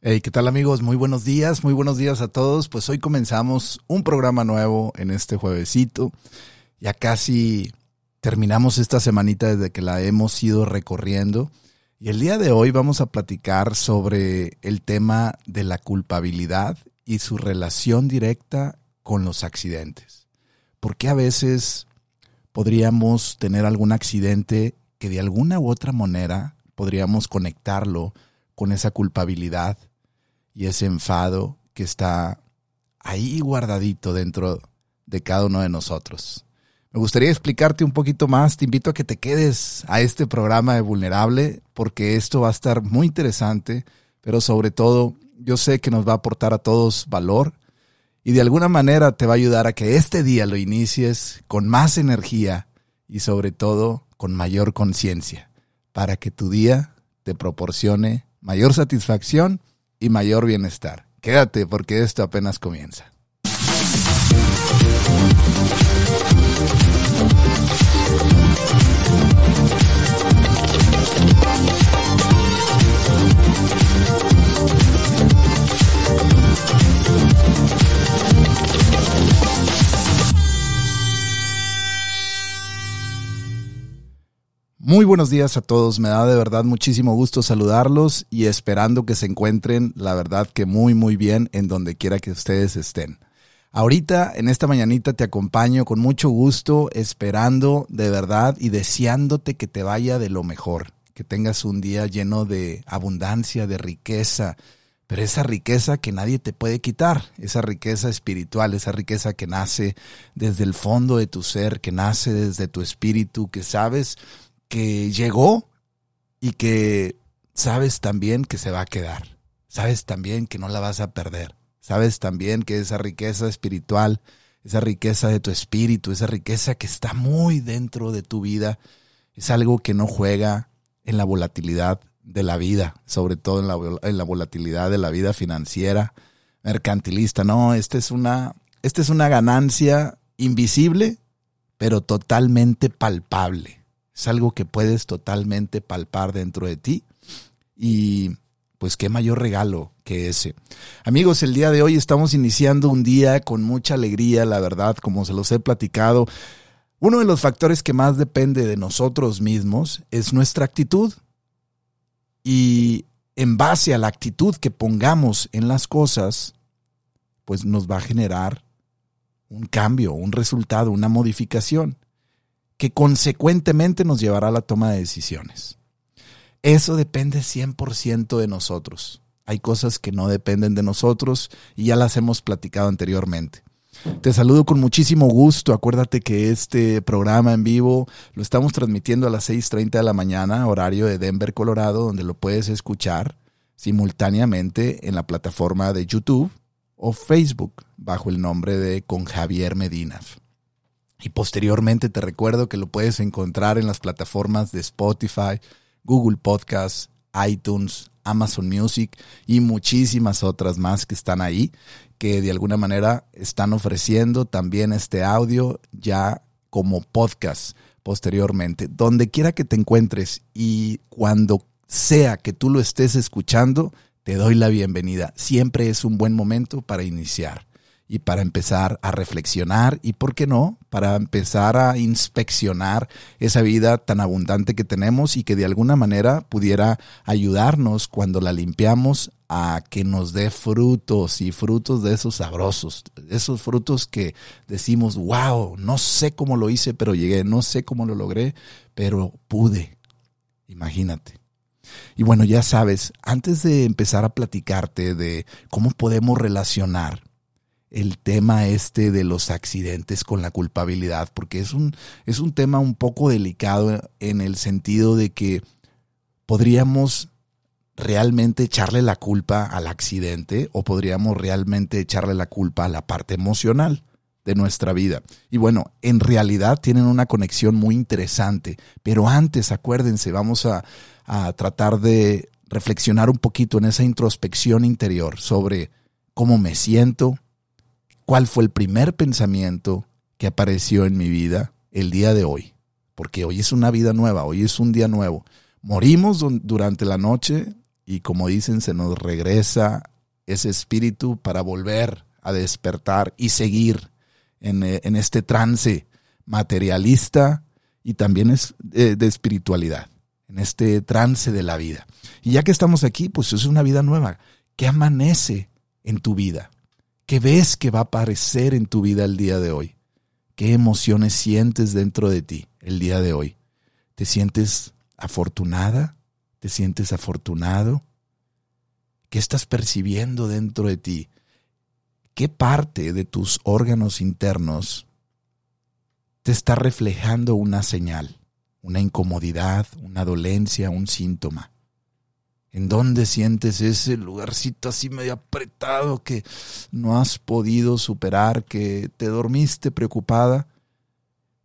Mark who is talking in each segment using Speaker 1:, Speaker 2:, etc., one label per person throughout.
Speaker 1: Hey, ¿qué tal amigos? Muy buenos días, muy buenos días a todos. Pues hoy comenzamos un programa nuevo en este juevesito. Ya casi terminamos esta semanita desde que la hemos ido recorriendo. Y el día de hoy vamos a platicar sobre el tema de la culpabilidad y su relación directa con los accidentes. Porque a veces podríamos tener algún accidente que de alguna u otra manera podríamos conectarlo con esa culpabilidad y ese enfado que está ahí guardadito dentro de cada uno de nosotros. Me gustaría explicarte un poquito más, te invito a que te quedes a este programa de Vulnerable porque esto va a estar muy interesante, pero sobre todo yo sé que nos va a aportar a todos valor y de alguna manera te va a ayudar a que este día lo inicies con más energía y sobre todo con mayor conciencia para que tu día te proporcione mayor satisfacción y mayor bienestar. Quédate porque esto apenas comienza. Muy buenos días a todos, me da de verdad muchísimo gusto saludarlos y esperando que se encuentren, la verdad que muy muy bien en donde quiera que ustedes estén. Ahorita en esta mañanita te acompaño con mucho gusto, esperando de verdad y deseándote que te vaya de lo mejor, que tengas un día lleno de abundancia, de riqueza, pero esa riqueza que nadie te puede quitar, esa riqueza espiritual, esa riqueza que nace desde el fondo de tu ser, que nace desde tu espíritu, que sabes que llegó y que sabes también que se va a quedar. Sabes también que no la vas a perder. Sabes también que esa riqueza espiritual, esa riqueza de tu espíritu, esa riqueza que está muy dentro de tu vida, es algo que no juega en la volatilidad de la vida, sobre todo en la, en la volatilidad de la vida financiera, mercantilista. No, esta es una, esta es una ganancia invisible, pero totalmente palpable. Es algo que puedes totalmente palpar dentro de ti. Y pues qué mayor regalo que ese. Amigos, el día de hoy estamos iniciando un día con mucha alegría, la verdad, como se los he platicado. Uno de los factores que más depende de nosotros mismos es nuestra actitud. Y en base a la actitud que pongamos en las cosas, pues nos va a generar un cambio, un resultado, una modificación que consecuentemente nos llevará a la toma de decisiones. Eso depende 100% de nosotros. Hay cosas que no dependen de nosotros y ya las hemos platicado anteriormente. Te saludo con muchísimo gusto. Acuérdate que este programa en vivo lo estamos transmitiendo a las 6.30 de la mañana, horario de Denver, Colorado, donde lo puedes escuchar simultáneamente en la plataforma de YouTube o Facebook bajo el nombre de Con Javier Medina. Y posteriormente te recuerdo que lo puedes encontrar en las plataformas de Spotify, Google Podcasts, iTunes, Amazon Music y muchísimas otras más que están ahí, que de alguna manera están ofreciendo también este audio ya como podcast posteriormente. Donde quiera que te encuentres y cuando sea que tú lo estés escuchando, te doy la bienvenida. Siempre es un buen momento para iniciar y para empezar a reflexionar y, ¿por qué no?, para empezar a inspeccionar esa vida tan abundante que tenemos y que de alguna manera pudiera ayudarnos cuando la limpiamos a que nos dé frutos y frutos de esos sabrosos, esos frutos que decimos, wow, no sé cómo lo hice, pero llegué, no sé cómo lo logré, pero pude. Imagínate. Y bueno, ya sabes, antes de empezar a platicarte de cómo podemos relacionar el tema este de los accidentes con la culpabilidad, porque es un, es un tema un poco delicado en el sentido de que podríamos realmente echarle la culpa al accidente o podríamos realmente echarle la culpa a la parte emocional de nuestra vida. Y bueno, en realidad tienen una conexión muy interesante, pero antes, acuérdense, vamos a, a tratar de reflexionar un poquito en esa introspección interior sobre cómo me siento, cuál fue el primer pensamiento que apareció en mi vida el día de hoy. Porque hoy es una vida nueva, hoy es un día nuevo. Morimos durante la noche y como dicen, se nos regresa ese espíritu para volver a despertar y seguir en, eh, este trance materialista y también es de, de espiritualidad, en este trance de la vida. Y ya que estamos aquí, pues es una vida nueva. ¿Qué amanece en tu vida? ¿Qué ves que va a aparecer en tu vida el día de hoy? ¿Qué emociones sientes dentro de ti el día de hoy? ¿Te sientes afortunada? ¿Te sientes afortunado? ¿Qué estás percibiendo dentro de ti? ¿Qué parte de tus órganos internos te está reflejando una señal, una incomodidad, una dolencia, un síntoma? ¿En dónde sientes ese lugarcito así medio apretado que no has podido superar, que te dormiste preocupada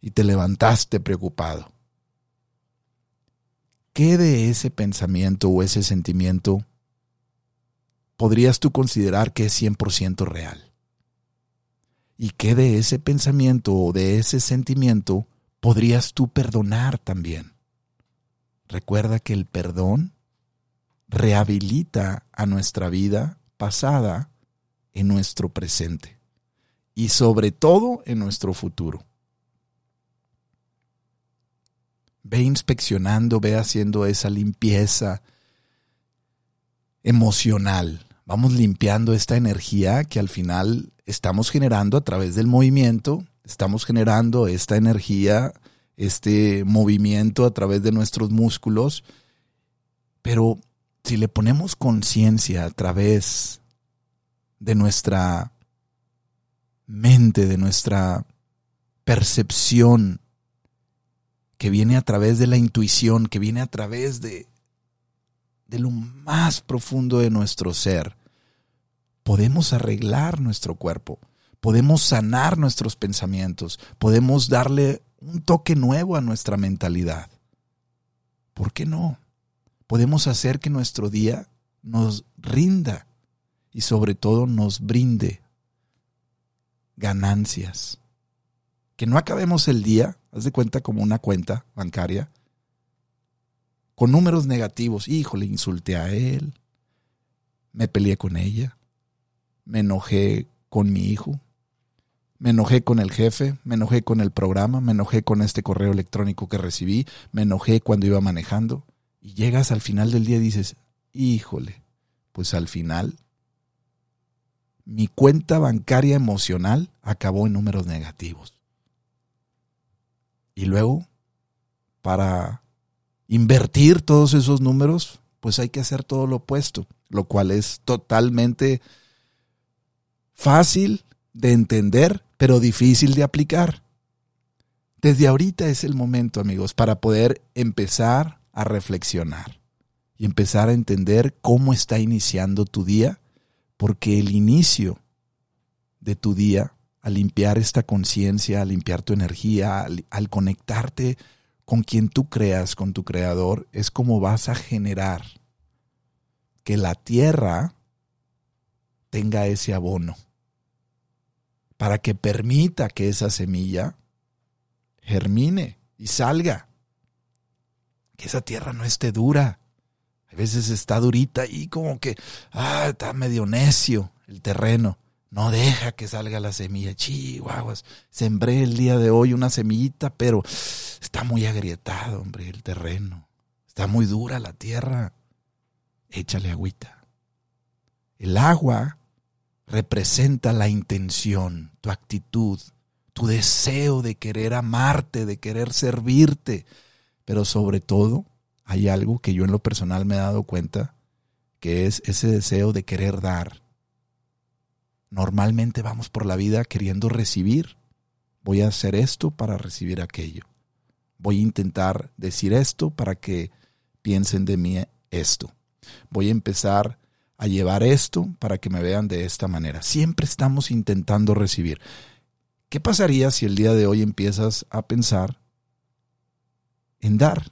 Speaker 1: y te levantaste preocupado? ¿Qué de ese pensamiento o ese sentimiento podrías tú considerar que es 100% real? ¿Y qué de ese pensamiento o de ese sentimiento podrías tú perdonar también? Recuerda que el perdón rehabilita a nuestra vida pasada en nuestro presente y sobre todo en nuestro futuro. Ve inspeccionando, ve haciendo esa limpieza emocional. Vamos limpiando esta energía que al final estamos generando a través del movimiento, estamos generando esta energía, este movimiento a través de nuestros músculos, pero si le ponemos conciencia a través de nuestra mente, de nuestra percepción, que viene a través de la intuición, que viene a través de, de lo más profundo de nuestro ser, podemos arreglar nuestro cuerpo, podemos sanar nuestros pensamientos, podemos darle un toque nuevo a nuestra mentalidad. ¿Por qué no? Podemos hacer que nuestro día nos rinda y sobre todo nos brinde ganancias. Que no acabemos el día, haz de cuenta como una cuenta bancaria, con números negativos. Híjole, insulté a él, me peleé con ella, me enojé con mi hijo, me enojé con el jefe, me enojé con el programa, me enojé con este correo electrónico que recibí, me enojé cuando iba manejando. Y llegas al final del día y dices, híjole, pues al final mi cuenta bancaria emocional acabó en números negativos. Y luego, para invertir todos esos números, pues hay que hacer todo lo opuesto, lo cual es totalmente fácil de entender, pero difícil de aplicar. Desde ahorita es el momento, amigos, para poder empezar a reflexionar y empezar a entender cómo está iniciando tu día, porque el inicio de tu día, al limpiar esta conciencia, al limpiar tu energía, al, conectarte con quien tú creas, con tu creador, es como vas a generar que la tierra tenga ese abono para que permita que esa semilla germine y salga que esa tierra no esté dura. A veces está durita y como que, ah, está medio necio el terreno. No deja que salga la semilla. Chihuahuas. Sembré el día de hoy una semillita, pero está muy agrietado, hombre, el terreno. Está muy dura la tierra. Échale agüita. El agua representa la intención, tu actitud, tu deseo de querer amarte, de querer servirte, pero sobre todo hay algo que yo en lo personal me he dado cuenta, que es ese deseo de querer dar. Normalmente vamos por la vida queriendo recibir. Voy a hacer esto para recibir aquello. Voy a intentar decir esto para que piensen de mí esto. Voy a empezar a llevar esto para que me vean de esta manera. Siempre estamos intentando recibir. ¿Qué pasaría si el día de hoy empiezas a pensar en dar,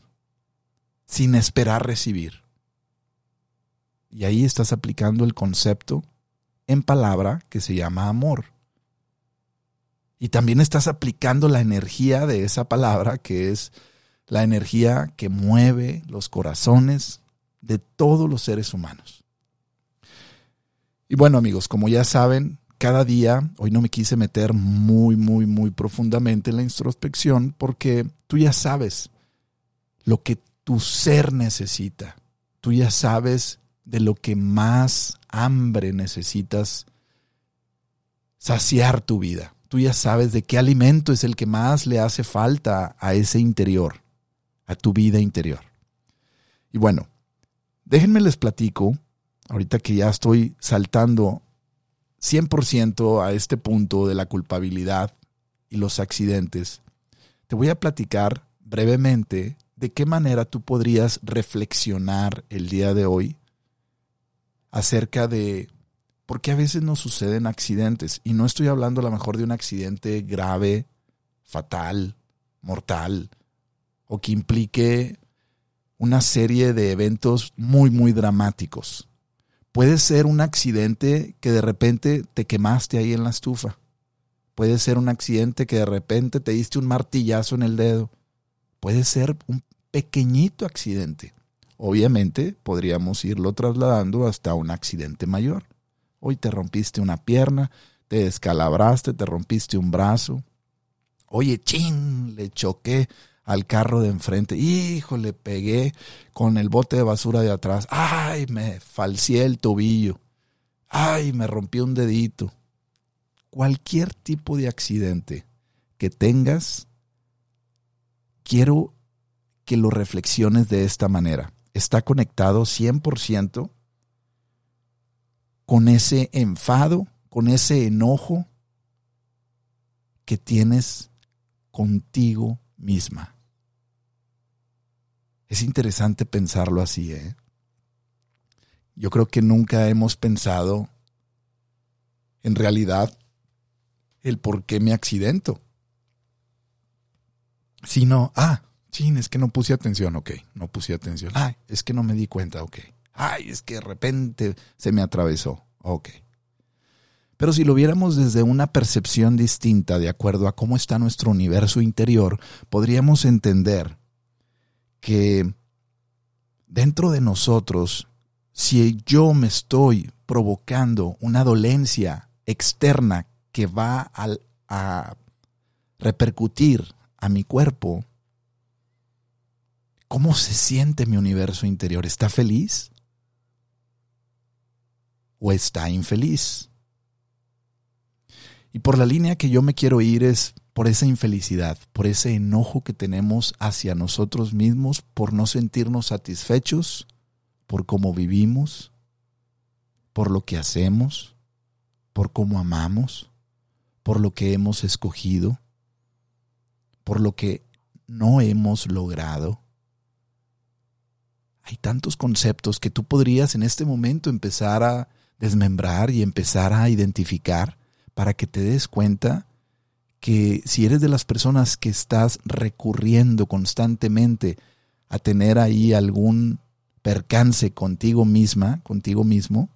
Speaker 1: sin esperar recibir. Y ahí estás aplicando el concepto en palabra que se llama amor. Y también estás aplicando la energía de esa palabra que es la energía que mueve los corazones de todos los seres humanos. Y bueno amigos, como ya saben, cada día, hoy no me quise meter muy, muy, muy profundamente en la introspección porque tú ya sabes lo que tu ser necesita. Tú ya sabes de lo que más hambre necesitas saciar tu vida. Tú ya sabes de qué alimento es el que más le hace falta a ese interior, a tu vida interior. Y bueno, déjenme les platico, ahorita que ya estoy saltando 100% a este punto de la culpabilidad y los accidentes, te voy a platicar brevemente de qué manera tú podrías reflexionar el día de hoy acerca de por qué a veces nos suceden accidentes. Y no estoy hablando a lo mejor de un accidente grave, fatal, mortal, o que implique una serie de eventos muy, muy dramáticos. Puede ser un accidente que de repente te quemaste ahí en la estufa. Puede ser un accidente que de repente te diste un martillazo en el dedo. Puede ser un pequeñito accidente. Obviamente podríamos irlo trasladando hasta un accidente mayor. Hoy te rompiste una pierna, te descalabraste, te rompiste un brazo. Oye, chin, le choqué al carro de enfrente. Hijo, le pegué con el bote de basura de atrás. Ay, me falcié el tobillo. Ay, me rompí un dedito. Cualquier tipo de accidente que tengas, quiero que lo reflexiones de esta manera. Está conectado 100% con ese enfado, con ese enojo que tienes contigo misma. Es interesante pensarlo así, ¿eh? Yo creo que nunca hemos pensado en realidad el por qué me accidento. Sino, ah, chin, es que no puse atención, ok, no puse atención. Ay, es que no me di cuenta, ok. Ay, es que de repente se me atravesó, ok. Pero si lo viéramos desde una percepción distinta, de acuerdo a cómo está nuestro universo interior, podríamos entender que dentro de nosotros, si yo me estoy provocando una dolencia externa que va a repercutir a mi cuerpo, ¿cómo se siente mi universo interior? ¿Está feliz? ¿O está infeliz? Y por la línea que yo me quiero ir es por esa infelicidad, por ese enojo que tenemos hacia nosotros mismos, por no sentirnos satisfechos, por cómo vivimos, por lo que hacemos, por cómo amamos, por lo que hemos escogido, por lo que no hemos logrado. Hay tantos conceptos que tú podrías en este momento empezar a desmembrar y empezar a identificar para que te des cuenta que si eres de las personas que estás recurriendo constantemente a tener ahí algún percance contigo misma, contigo mismo,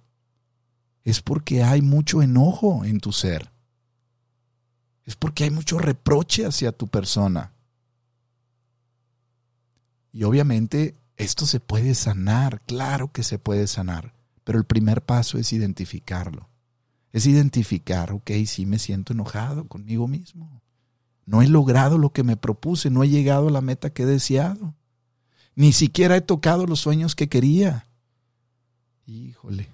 Speaker 1: es porque hay mucho enojo en tu ser. Es porque hay mucho reproche hacia tu persona. Y obviamente esto se puede sanar, claro que se puede sanar, pero el primer paso es identificarlo es identificar, ok, sí me siento enojado conmigo mismo. No he logrado lo que me propuse, no he llegado a la meta que he deseado. Ni siquiera he tocado los sueños que quería. Híjole,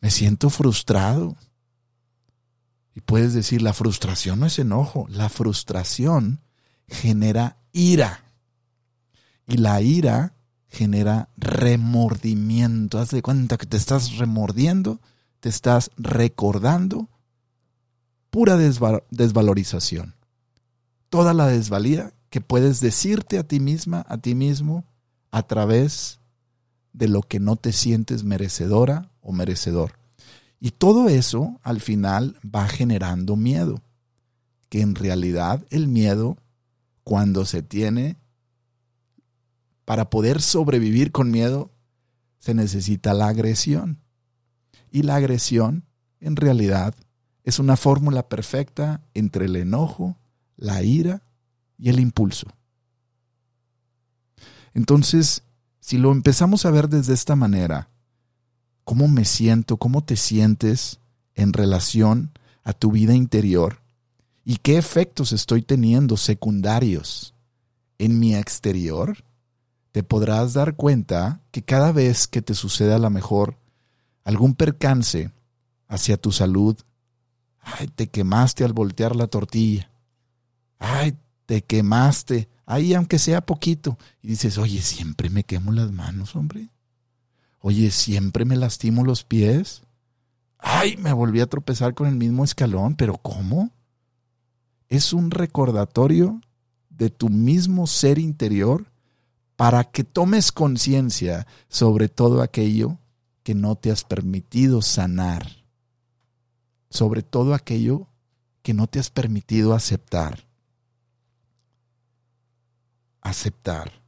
Speaker 1: me siento frustrado. Puedes decir, la frustración no es enojo, la frustración genera ira. Y la ira genera remordimiento. Haz de cuenta que te estás remordiendo te estás recordando pura desvalorización. Toda la desvalía que puedes decirte a ti misma, a ti mismo, a través de lo que no te sientes merecedora o merecedor. Y todo eso al final va generando miedo, que en realidad el miedo, cuando se tiene, para poder sobrevivir con miedo, se necesita la agresión. Y la agresión, en realidad, es una fórmula perfecta entre el enojo, la ira y el impulso. Entonces, Si lo empezamos a ver desde esta manera, ¿cómo me siento? ¿Cómo te sientes en relación a tu vida interior? ¿Y qué efectos estoy teniendo secundarios en mi exterior? Te podrás dar cuenta que cada vez que te sucede a lo mejor algún percance hacia tu salud, ay, te quemaste al voltear la tortilla, ay, te quemaste, ahí aunque sea poquito, y dices, oye, siempre me quemo las manos, hombre, oye, siempre me lastimo los pies, ay, me volví a tropezar con el mismo escalón, pero ¿cómo? Es un recordatorio de tu mismo ser interior para que tomes conciencia sobre todo aquello que no te has permitido sanar, sobre todo aquello que no te has permitido aceptar. Aceptar.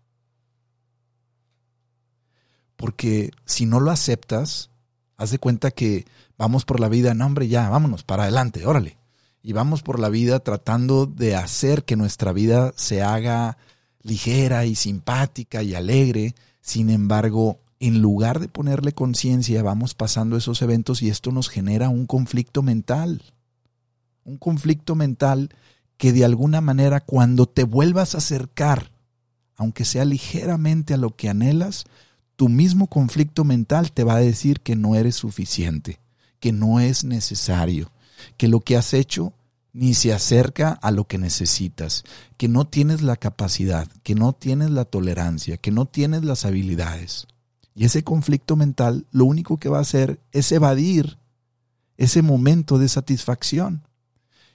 Speaker 1: Porque si no lo aceptas, haz de cuenta que vamos por la vida, no hombre, ya, vámonos, para adelante, órale. Y vamos por la vida tratando de hacer que nuestra vida se haga ligera y simpática y alegre. Sin embargo, en lugar de ponerle conciencia, vamos pasando esos eventos y esto nos genera un conflicto mental. Un conflicto mental que de alguna manera cuando te vuelvas a acercar, aunque sea ligeramente a lo que anhelas, tu mismo conflicto mental te va a decir que no eres suficiente, que no es necesario, que lo que has hecho ni se acerca a lo que necesitas, que no tienes la capacidad, que no tienes la tolerancia, que no tienes las habilidades. Y ese conflicto mental lo único que va a hacer es evadir ese momento de satisfacción.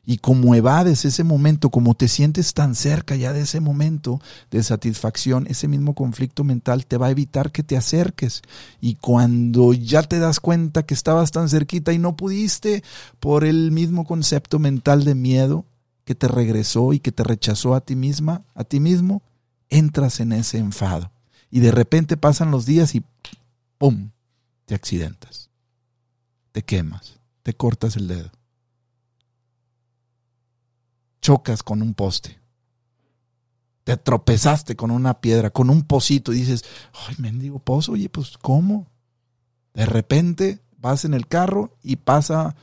Speaker 1: Y como evades ese momento, como te sientes tan cerca ya de ese momento de satisfacción, ese mismo conflicto mental te va a evitar que te acerques. Y cuando ya te das cuenta que estabas tan cerquita y no pudiste por el mismo concepto mental de miedo que te regresó y que te rechazó a ti misma, a ti mismo, entras en ese enfado y de repente pasan los días y ¡pum! te accidentas, te quemas, te cortas el dedo, chocas con un poste, te tropezaste con una piedra, con un pocito y dices, ay, mendigo pozo, oye, pues ¿cómo? De repente vas en el carro y pasa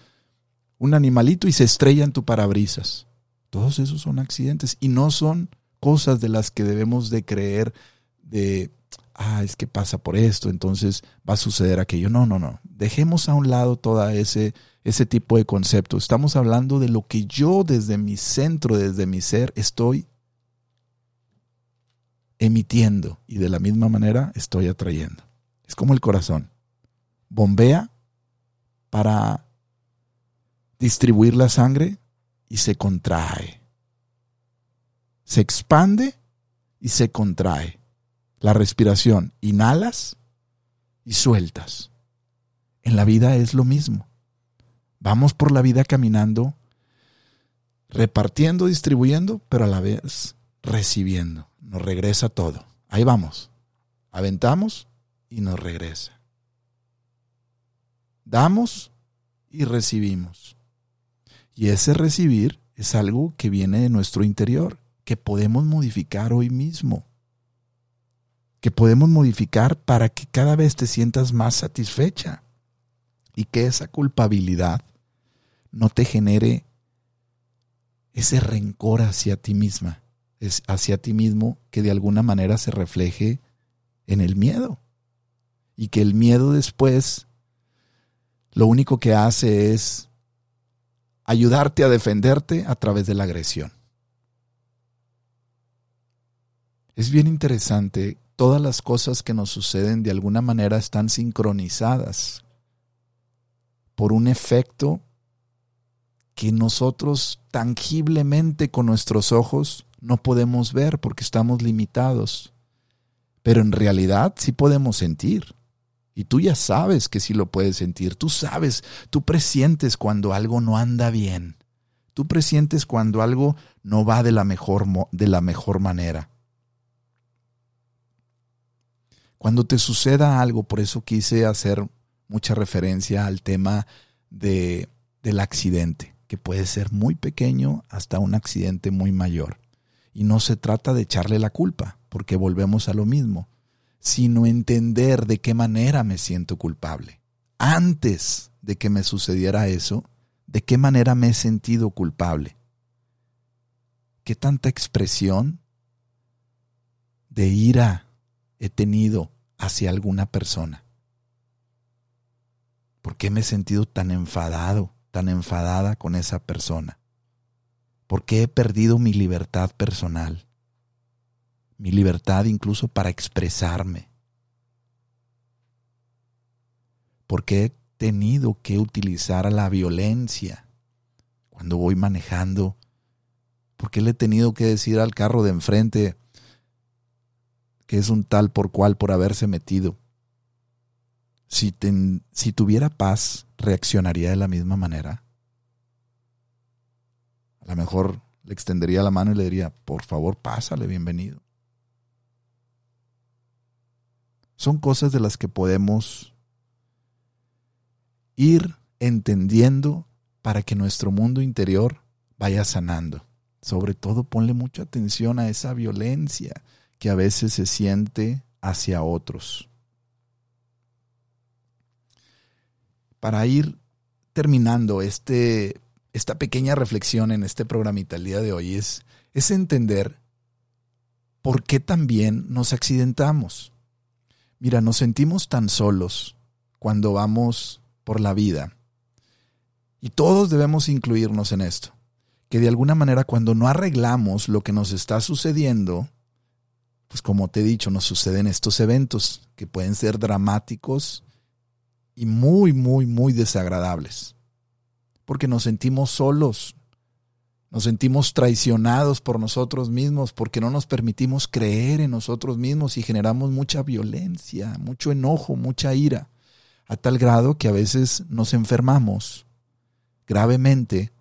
Speaker 1: un animalito y se estrella en tu parabrisas. Todos esos son accidentes y no son cosas de las que debemos de creer de, ah, es que pasa por esto, entonces va a suceder aquello. No, no, no. Dejemos a un lado todo ese, ese tipo de conceptos. Estamos hablando de lo que yo desde mi centro, desde mi ser, estoy emitiendo y de la misma manera estoy atrayendo. Es como el corazón. Bombea para distribuir la sangre y se contrae. Se expande y se contrae la respiración. Inhalas y sueltas. En la vida es lo mismo. Vamos por la vida caminando, repartiendo, distribuyendo, pero a la vez recibiendo. Nos regresa todo. Ahí vamos. Aventamos y nos regresa. Damos y recibimos. Y ese recibir es algo que viene de nuestro interior, que podemos modificar hoy mismo que podemos modificar para que cada vez te sientas más satisfecha y que esa culpabilidad no te genere ese rencor hacia ti misma, hacia ti mismo que de alguna manera se refleje en el miedo y que el miedo después lo único que hace es ayudarte a defenderte a través de la agresión. Es bien interesante todas las cosas que nos suceden de alguna manera están sincronizadas por un efecto que nosotros tangiblemente con nuestros ojos no podemos ver porque estamos limitados. Pero en realidad sí podemos sentir. Y tú ya sabes que sí lo puedes sentir. Tú sabes, tú presientes cuando algo no anda bien. Tú presientes cuando algo no va de la mejor, de la mejor manera. Cuando te suceda algo, por eso quise hacer mucha referencia al tema de, del accidente, que puede ser muy pequeño hasta un accidente muy mayor. Y no se trata de echarle la culpa, porque volvemos a lo mismo. sino entender de qué manera me siento culpable. Antes de que me sucediera eso, de qué manera me he sentido culpable. ¿Qué tanta expresión de ira he tenido hacia alguna persona? ¿Por qué me he sentido tan enfadado, tan enfadada con esa persona? ¿Por qué he perdido mi libertad personal? mi libertad incluso para expresarme. Porque he tenido que utilizar la violencia cuando voy manejando. Porque le he tenido que decir al carro de enfrente que es un tal por cual por haberse metido. Si, si tuviera paz, reaccionaría de la misma manera. A lo mejor le extendería la mano y le diría, por favor, pásale, bienvenido. Son cosas de las que podemos ir entendiendo para que nuestro mundo interior vaya sanando. Sobre todo ponle mucha atención a esa violencia que a veces se siente hacia otros. Para ir terminando este, esta pequeña reflexión en este programita el día de hoy es, es entender por qué también nos accidentamos. Mira, nos sentimos tan solos cuando vamos por la vida. Y todos debemos incluirnos en esto. Que de alguna manera cuando no arreglamos lo que nos está sucediendo, pues como te he dicho, nos suceden estos eventos que pueden ser dramáticos y muy, muy, muy desagradables. Porque nos sentimos solos, nos sentimos traicionados por nosotros mismos porque no nos permitimos creer en nosotros mismos y generamos mucha violencia, mucho enojo, mucha ira, a tal grado que a veces nos enfermamos gravemente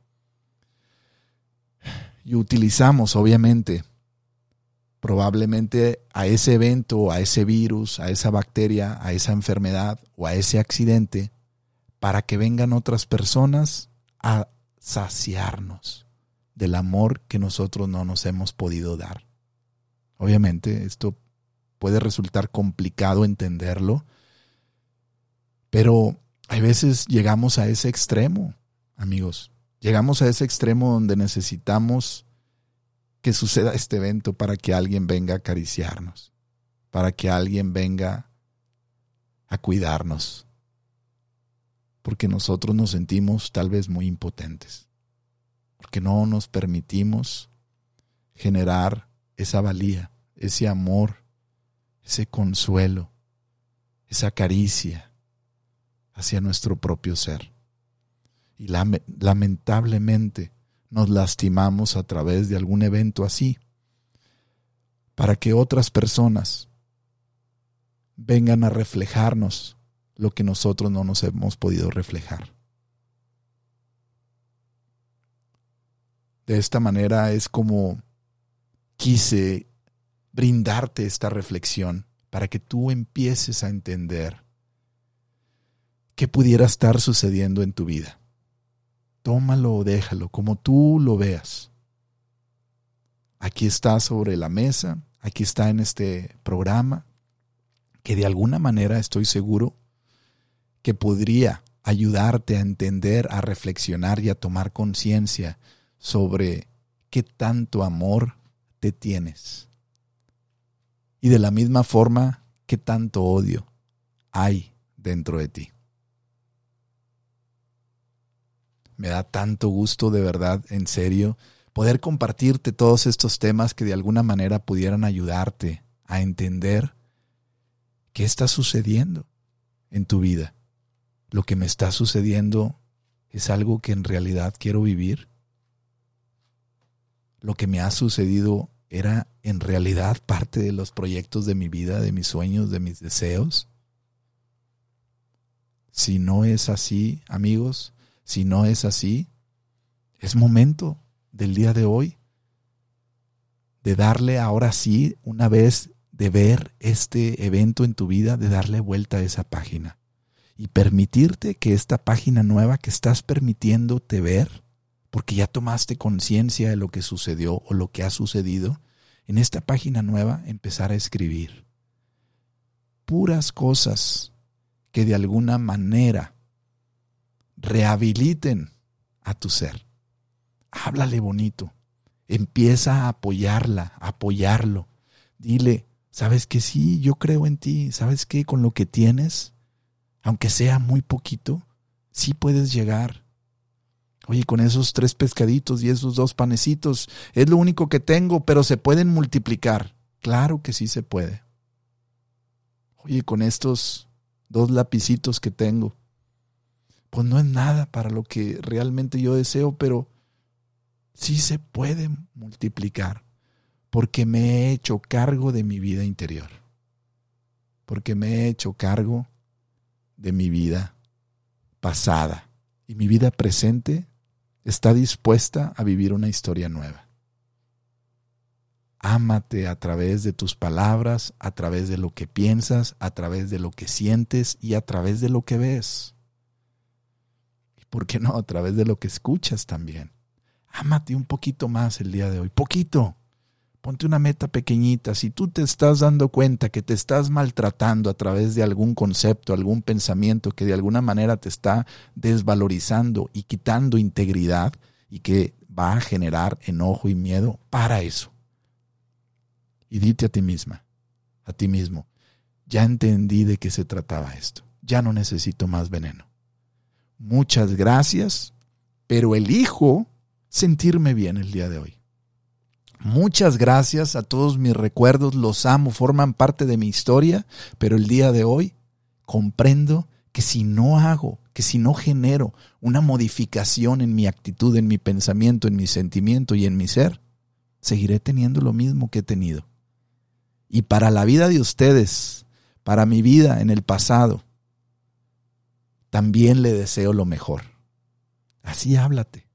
Speaker 1: y utilizamos, obviamente, probablemente a ese evento, a ese virus, a esa bacteria, a esa enfermedad o a ese accidente para que vengan otras personas a saciarnos del amor que nosotros no nos hemos podido dar. Obviamente esto puede resultar complicado entenderlo, pero hay veces llegamos a ese extremo, amigos. Llegamos a ese extremo donde necesitamos que suceda este evento para que alguien venga a acariciarnos, para que alguien venga a cuidarnos, porque nosotros nos sentimos tal vez muy impotentes porque no nos permitimos generar esa valía, ese amor, ese consuelo, esa caricia hacia nuestro propio ser. Y lamentablemente nos lastimamos a través de algún evento así, para que otras personas vengan a reflejarnos lo que nosotros no nos hemos podido reflejar. De esta manera es como quise brindarte esta reflexión para que tú empieces a entender qué pudiera estar sucediendo en tu vida. Tómalo o déjalo como tú lo veas. Aquí está sobre la mesa, aquí está en este programa, que de alguna manera estoy seguro que podría ayudarte a entender, a reflexionar y a tomar conciencia sobre qué tanto amor te tienes. Y de la misma forma, qué tanto odio hay dentro de ti. Me da tanto gusto de verdad, en serio, poder compartirte todos estos temas que de alguna manera pudieran ayudarte a entender qué está sucediendo en tu vida. Lo que me está sucediendo es algo que en realidad quiero vivir lo que me ha sucedido era en realidad parte de los proyectos de mi vida, de mis sueños, de mis deseos? Si no es así, amigos, si no es así, es momento del día de hoy de darle ahora sí, una vez de ver este evento en tu vida, de darle vuelta a esa página y permitirte que esta página nueva que estás permitiéndote ver porque ya tomaste conciencia de lo que sucedió o lo que ha sucedido, en esta página nueva empezar a escribir. puras cosas que de alguna manera rehabiliten a tu ser. Háblale bonito. Empieza a apoyarla, a apoyarlo. Dile, ¿sabes que sí? Yo creo en ti. ¿Sabes que Con lo que tienes, aunque sea muy poquito, sí puedes llegar. Oye, con esos tres pescaditos y esos dos panecitos, es lo único que tengo, pero se pueden multiplicar. Claro que sí se puede. Oye, con estos dos lapicitos que tengo, pues no es nada para lo que realmente yo deseo, pero sí se puede multiplicar, porque me he hecho cargo de mi vida interior, porque me he hecho cargo de mi vida pasada y mi vida presente está dispuesta a vivir una historia nueva. Ámate a través de tus palabras, a través de lo que piensas, a través de lo que sientes y a través de lo que ves. ¿Y por qué no? A través de lo que escuchas también. Ámate un poquito más el día de hoy, poquito. Ponte una meta pequeñita. Si tú te estás dando cuenta que te estás maltratando a través de algún concepto, algún pensamiento que de alguna manera te está desvalorizando y quitando integridad y que va a generar enojo y miedo, para eso. Y dite a ti misma, a ti mismo, ya entendí de qué se trataba esto. Ya no necesito más veneno. Muchas gracias, pero elijo sentirme bien el día de hoy. Muchas gracias a todos mis recuerdos, los amo, forman parte de mi historia, pero el día de hoy comprendo que si no hago, que si no genero una modificación en mi actitud, en mi pensamiento, en mi sentimiento y en mi ser, seguiré teniendo lo mismo que he tenido. Y para la vida de ustedes, para mi vida en el pasado, también le deseo lo mejor. Así háblate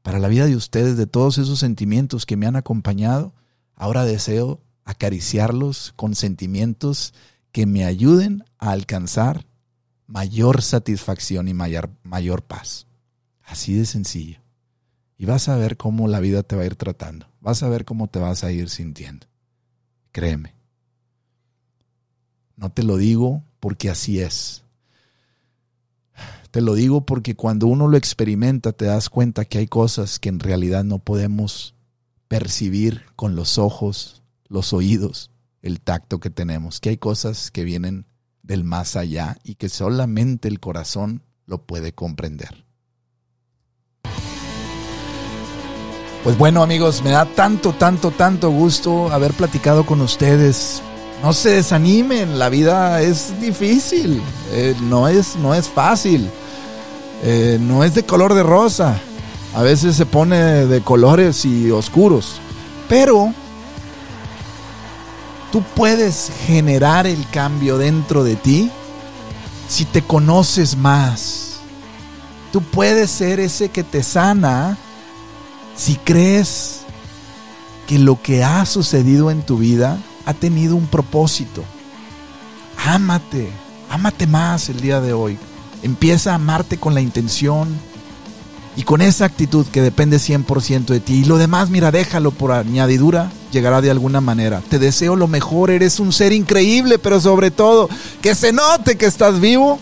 Speaker 1: para la vida de ustedes, de todos esos sentimientos que me han acompañado. Ahora deseo acariciarlos con sentimientos que me ayuden a alcanzar mayor satisfacción y mayor, mayor paz. Así de sencillo. Y vas a ver cómo la vida te va a ir tratando. Vas a ver cómo te vas a ir sintiendo. Créeme. No te lo digo porque así es. Te lo digo porque cuando uno lo experimenta te das cuenta que hay cosas que en realidad no podemos percibir con los ojos, los oídos, el tacto que tenemos, que hay cosas que vienen del más allá y que solamente el corazón lo puede comprender. Pues bueno amigos, me da tanto, tanto, tanto gusto haber platicado con ustedes. No se desanimen, la vida es difícil, eh, no, es, no es fácil. Eh, no es de color de rosa. A veces se pone de colores y oscuros. Pero tú puedes generar el cambio dentro de ti si te conoces más. Tú puedes ser ese que te sana si crees que lo que ha sucedido en tu vida ha tenido un propósito. Ámate, ámate más el día de hoy. Empieza a amarte con la intención y con esa actitud que depende 100% de ti. Y lo demás, mira, déjalo por añadidura, llegará de alguna manera. Te deseo lo mejor, eres un ser increíble, pero sobre todo, que se note que estás vivo.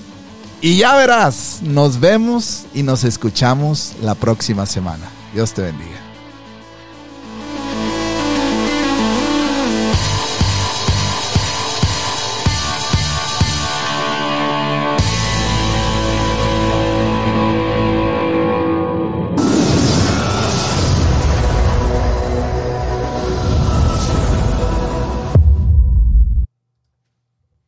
Speaker 1: Y ya verás, nos vemos y nos escuchamos la próxima semana. Dios te bendiga.